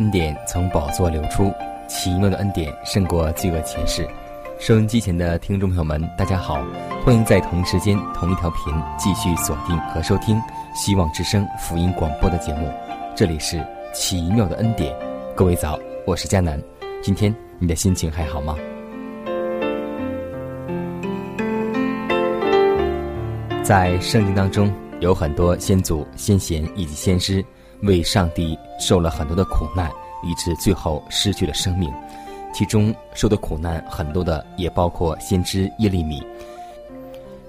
恩典从宝座流出，奇妙的恩典胜过罪恶前世。收音机前的听众朋友们，大家好，欢迎在同时间、同一条频继续锁定和收听希望之声福音广播的节目。这里是奇妙的恩典，各位早，我是佳南。今天你的心情还好吗？在圣经当中有很多先祖、先贤以及先师。为上帝受了很多的苦难，以致最后失去了生命。其中受的苦难很多的，也包括先知耶利米。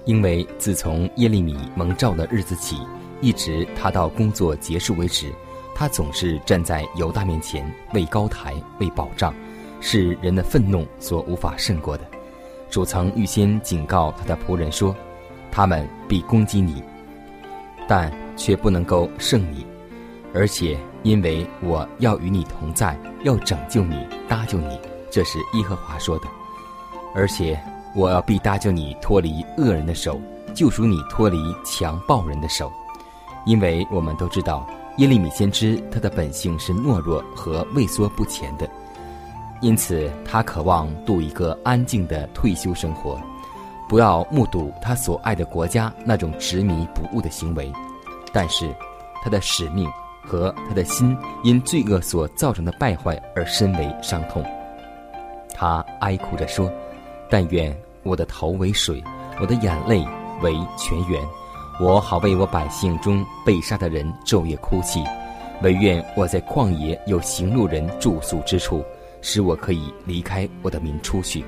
因为自从耶利米蒙召的日子起，一直他到工作结束为止，他总是站在犹大面前为高台为保障，是人的愤怒所无法胜过的。主曾预先警告他的仆人说：“他们必攻击你，但却不能够胜你。”而且，因为我要与你同在，要拯救你、搭救你，这是耶和华说的。而且，我要必搭救你脱离恶人的手，救赎你脱离强暴人的手。因为我们都知道，耶利米先知他的本性是懦弱和畏缩不前的，因此他渴望度一个安静的退休生活，不要目睹他所爱的国家那种执迷不悟的行为。但是，他的使命。和他的心因罪恶所造成的败坏而深为伤痛，他哀哭着说：“但愿我的头为水，我的眼泪为泉源，我好为我百姓中被杀的人昼夜哭泣。唯愿我在旷野有行路人住宿之处，使我可以离开我的民出去。”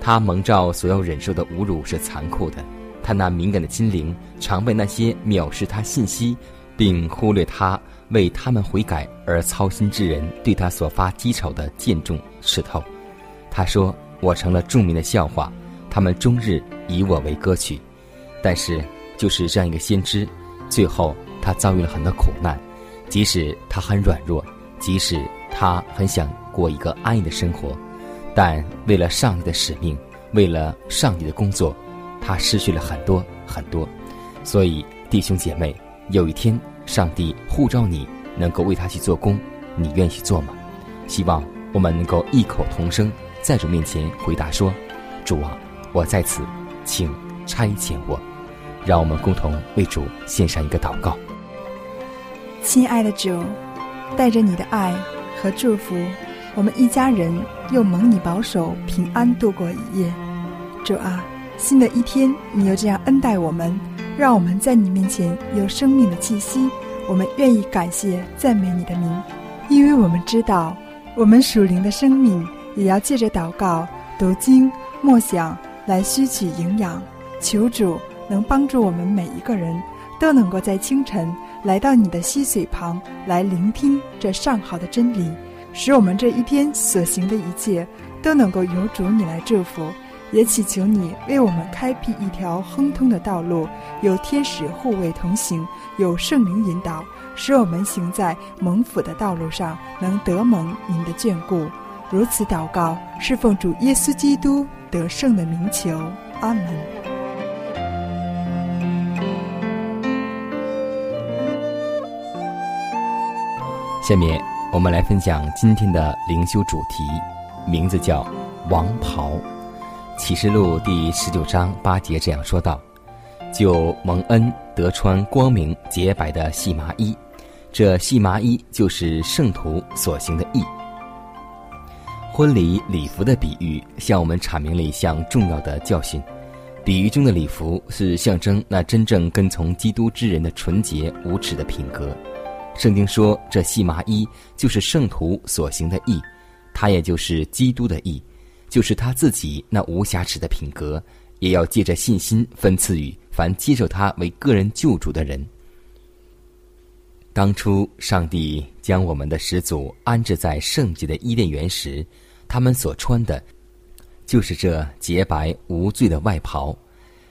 他蒙召所要忍受的侮辱是残酷的，他那敏感的心灵常被那些藐视他信息。并忽略他为他们悔改而操心之人对他所发讥嘲的见重刺透。他说：“我成了著名的笑话，他们终日以我为歌曲。”但是，就是这样一个先知，最后他遭遇了很多苦难。即使他很软弱，即使他很想过一个安逸的生活，但为了上帝的使命，为了上帝的工作，他失去了很多很多。所以，弟兄姐妹。有一天，上帝呼召你能够为他去做工，你愿意做吗？希望我们能够异口同声在主面前回答说：“主啊，我在此，请差遣我。”让我们共同为主献上一个祷告。亲爱的主，带着你的爱和祝福，我们一家人又蒙你保守，平安度过一夜。主啊，新的一天，你又这样恩待我们。让我们在你面前有生命的气息，我们愿意感谢赞美你的名，因为我们知道，我们属灵的生命也要借着祷告、读经、默想来吸取营养。求主能帮助我们每一个人都能够在清晨来到你的溪水旁来聆听这上好的真理，使我们这一天所行的一切都能够由主你来祝福。也祈求你为我们开辟一条亨通的道路，有天使护卫同行，有圣灵引导，使我们行在蒙福的道路上，能得蒙您的眷顾。如此祷告，是奉主耶稣基督得胜的名求。阿门。下面我们来分享今天的灵修主题，名字叫“王袍”。启示录第十九章八节这样说道：“就蒙恩得穿光明洁白的细麻衣，这细麻衣就是圣徒所行的义。”婚礼礼服的比喻向我们阐明了一项重要的教训。比喻中的礼服是象征那真正跟从基督之人的纯洁无耻的品格。圣经说，这细麻衣就是圣徒所行的义，他也就是基督的义。就是他自己那无瑕疵的品格，也要借着信心分赐予凡接受他为个人救主的人。当初上帝将我们的始祖安置在圣洁的伊甸园时，他们所穿的，就是这洁白无罪的外袍。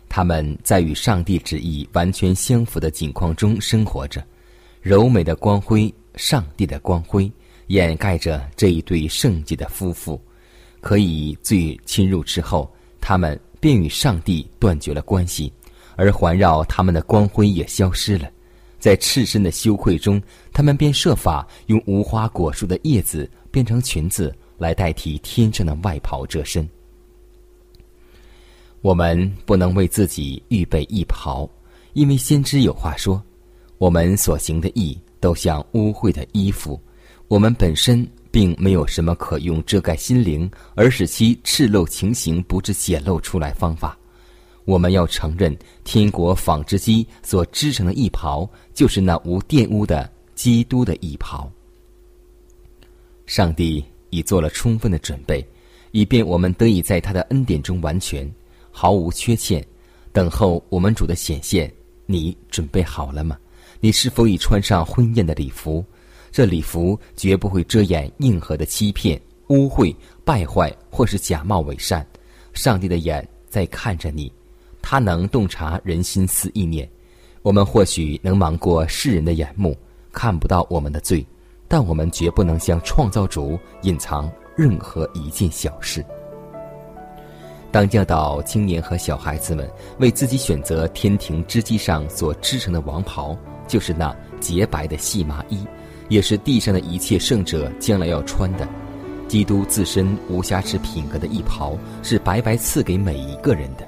他们在与上帝旨意完全相符的境况中生活着，柔美的光辉，上帝的光辉，掩盖着这一对圣洁的夫妇。可以罪侵入之后，他们便与上帝断绝了关系，而环绕他们的光辉也消失了。在赤身的羞愧中，他们便设法用无花果树的叶子变成裙子来代替天上的外袍遮身。我们不能为自己预备一袍，因为先知有话说：“我们所行的义都像污秽的衣服，我们本身。”并没有什么可用遮盖心灵而使其赤露情形不致显露出来方法。我们要承认，天国纺织机所织成的衣袍，就是那无玷污的基督的衣袍。上帝已做了充分的准备，以便我们得以在他的恩典中完全，毫无缺欠，等候我们主的显现。你准备好了吗？你是否已穿上婚宴的礼服？这礼服绝不会遮掩硬核的欺骗、污秽、败坏，或是假冒伪善。上帝的眼在看着你，他能洞察人心思意念。我们或许能瞒过世人的眼目，看不到我们的罪，但我们绝不能向创造主隐藏任何一件小事。当教导青年和小孩子们为自己选择天庭织机上所织成的王袍，就是那洁白的细麻衣。也是地上的一切圣者将来要穿的，基督自身无瑕疵品格的一袍，是白白赐给每一个人的。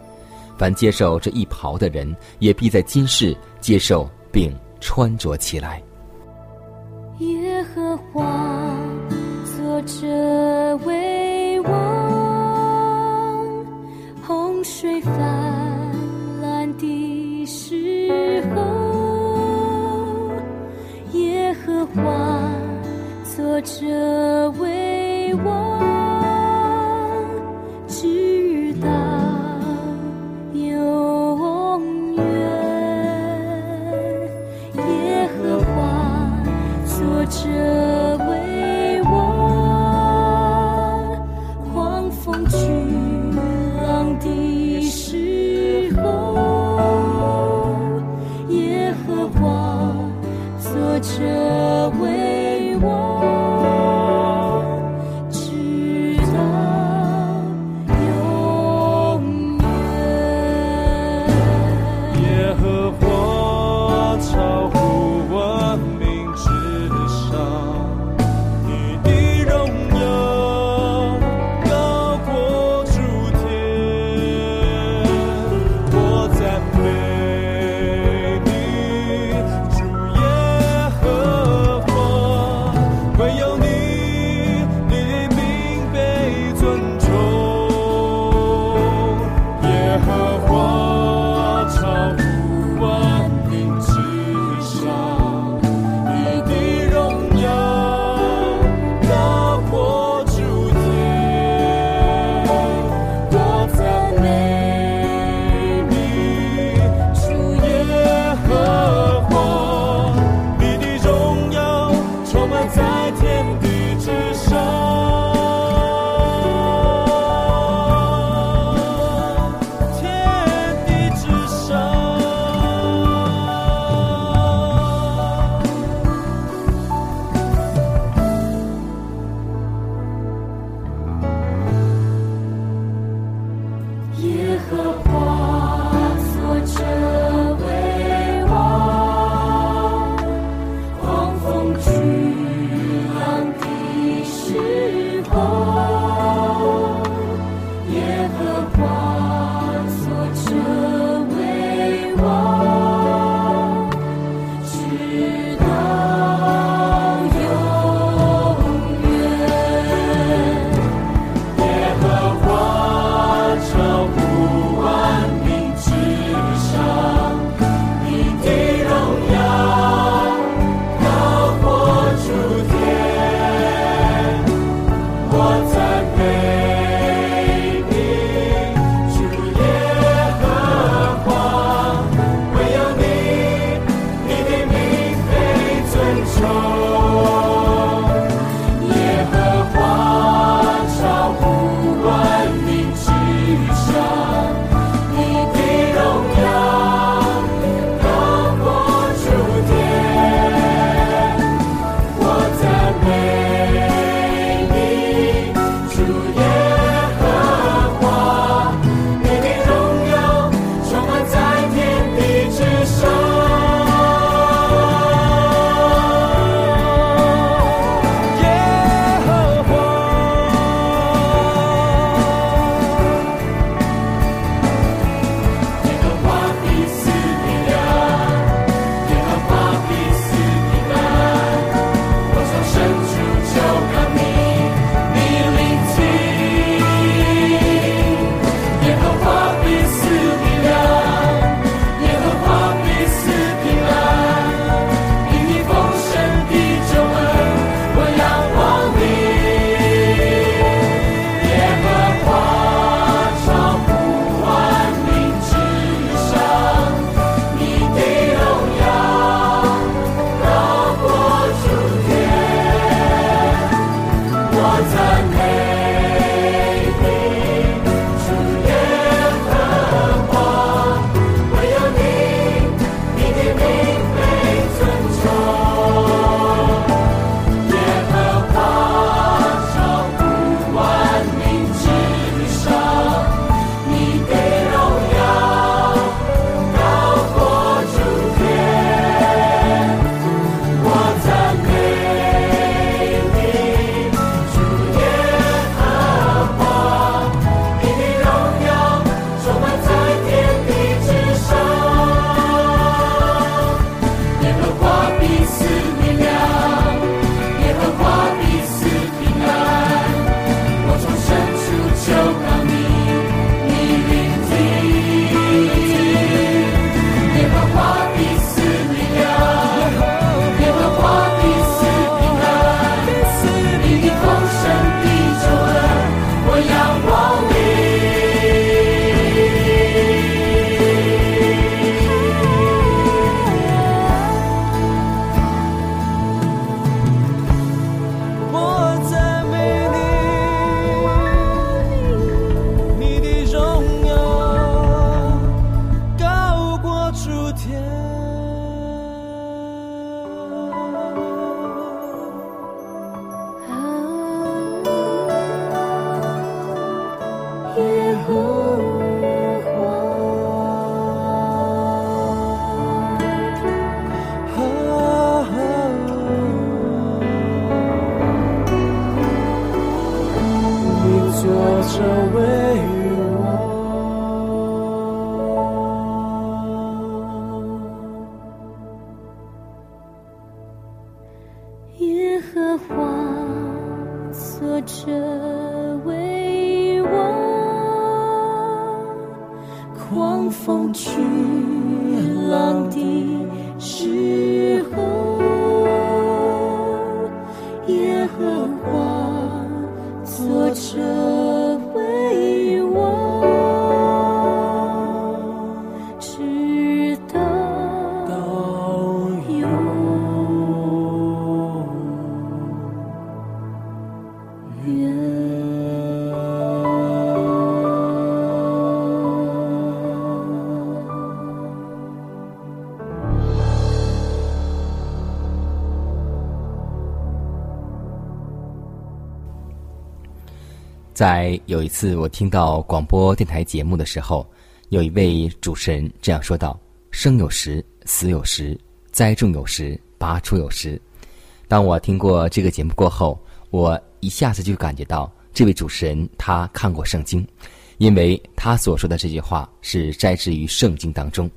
凡接受这一袍的人，也必在今世接受并穿着起来。耶和华作者为王，洪水泛在有一次我听到广播电台节目的时候，有一位主持人这样说道：“生有时，死有时；栽种有时，拔出有时。”当我听过这个节目过后，我一下子就感觉到这位主持人他看过圣经，因为他所说的这句话是摘自于圣经当中，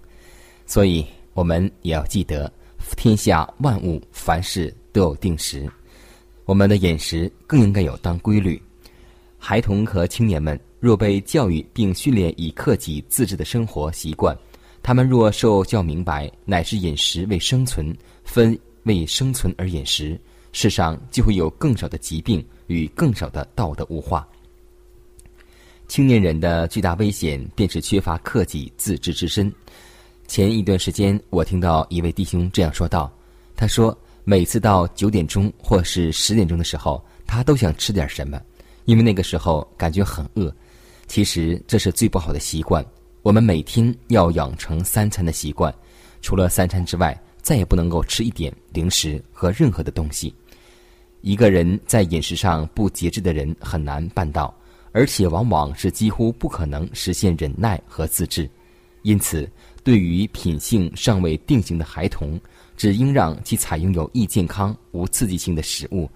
所以我们也要记得，天下万物凡事都有定时，我们的饮食更应该有当规律。孩童和青年们若被教育并训练以克己自治的生活习惯，他们若受教明白乃是饮食为生存，分为生存而饮食。世上就会有更少的疾病与更少的道德污化。青年人的巨大危险便是缺乏克己自知之身。前一段时间，我听到一位弟兄这样说道：“他说，每次到九点钟或是十点钟的时候，他都想吃点什么，因为那个时候感觉很饿。其实这是最不好的习惯。我们每天要养成三餐的习惯，除了三餐之外，再也不能够吃一点零食和任何的东西。”一个人在饮食上不节制的人很难办到，而且往往是几乎不可能实现忍耐和自制。因此，对于品性尚未定型的孩童，只应让其采用有益健康、无刺激性的食物。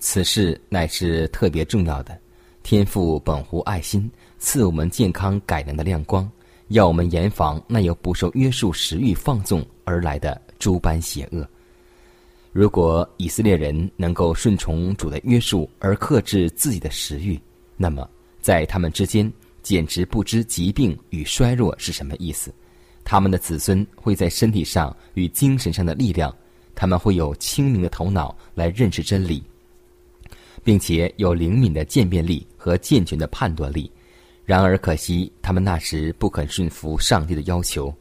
此事乃是特别重要的。天父本乎爱心，赐我们健康改良的亮光，要我们严防那由不受约束食欲放纵而来的诸般邪恶。如果以色列人能够顺从主的约束而克制自己的食欲，那么在他们之间简直不知疾病与衰弱是什么意思。他们的子孙会在身体上与精神上的力量，他们会有清明的头脑来认识真理，并且有灵敏的鉴别力和健全的判断力。然而可惜，他们那时不肯顺服上帝的要求，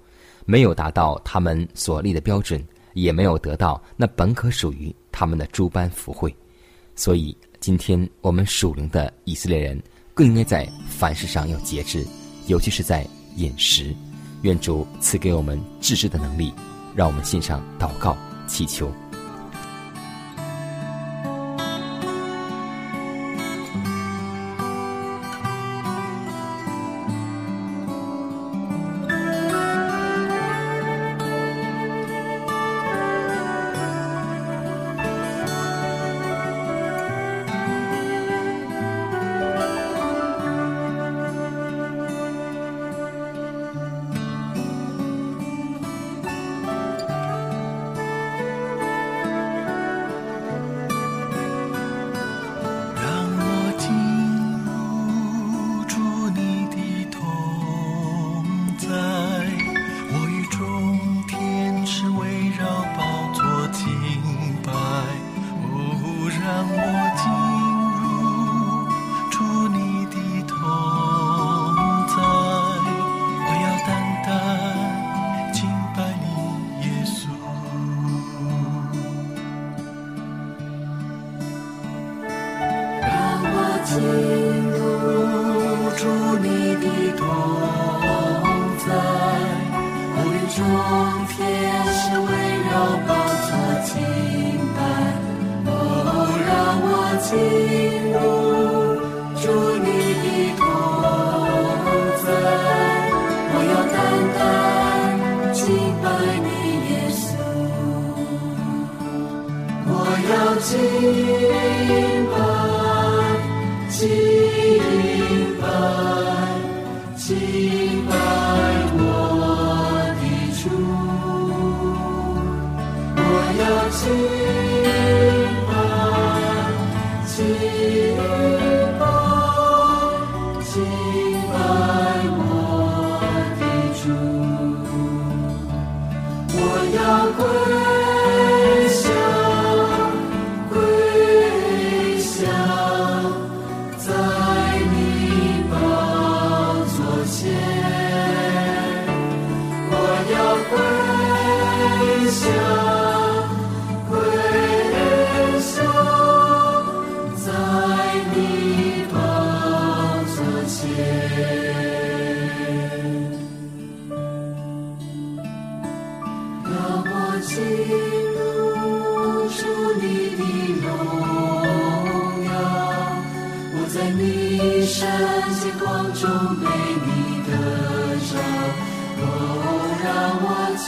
没有达到他们所立的标准。也没有得到那本可属于他们的诸般福惠，所以今天我们属灵的以色列人更应该在凡事上要节制，尤其是在饮食。愿主赐给我们自制的能力，让我们献上祷告祈求。要敬礼拜，敬拜。让我进入住你的荣耀，我在你圣光中被你的照，哦，让我进。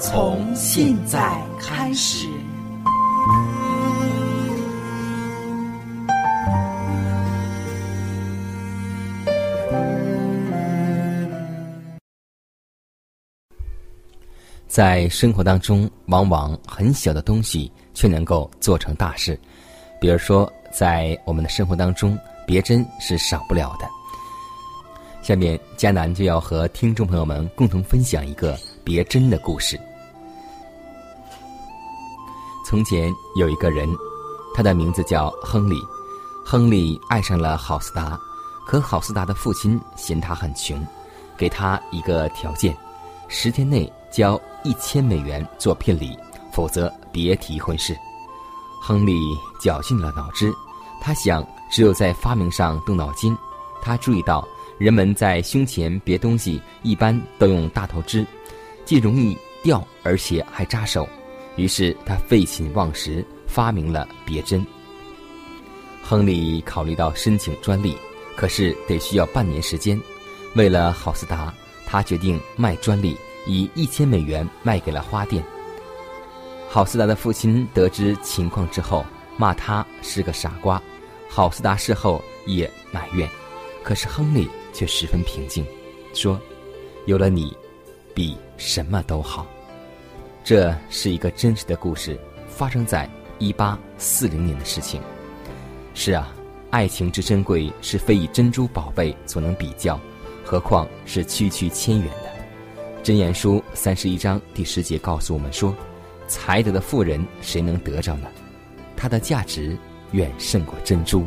从现在开始，在生活当中，往往很小的东西却能够做成大事。比如说，在我们的生活当中，别针是少不了的。下面，迦南就要和听众朋友们共同分享一个别针的故事。从前有一个人，他的名字叫亨利。亨利爱上了郝斯达，可郝斯达的父亲嫌他很穷，给他一个条件：十天内交一千美元做聘礼，否则别提婚事。亨利绞尽了脑汁，他想，只有在发明上动脑筋。他注意到，人们在胸前别东西一般都用大头针，既容易掉，而且还扎手。于是他废寝忘食，发明了别针。亨利考虑到申请专利，可是得需要半年时间。为了郝斯达，他决定卖专利，以一千美元卖给了花店。郝斯达的父亲得知情况之后，骂他是个傻瓜。郝斯达事后也埋怨，可是亨利却十分平静，说：“有了你，比什么都好。”这是一个真实的故事，发生在一八四零年的事情。是啊，爱情之珍贵是非以珍珠宝贝所能比较，何况是区区千元的。箴言书三十一章第十节告诉我们说：“才德的妇人谁能得着呢？她的价值远胜过珍珠。”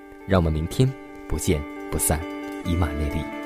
让我们明天不见不散，以马内利。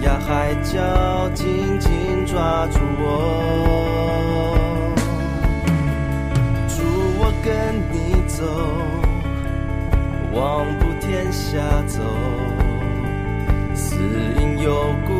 天涯海角，紧紧抓住我。祝我跟你走，望不天下走，死因有故。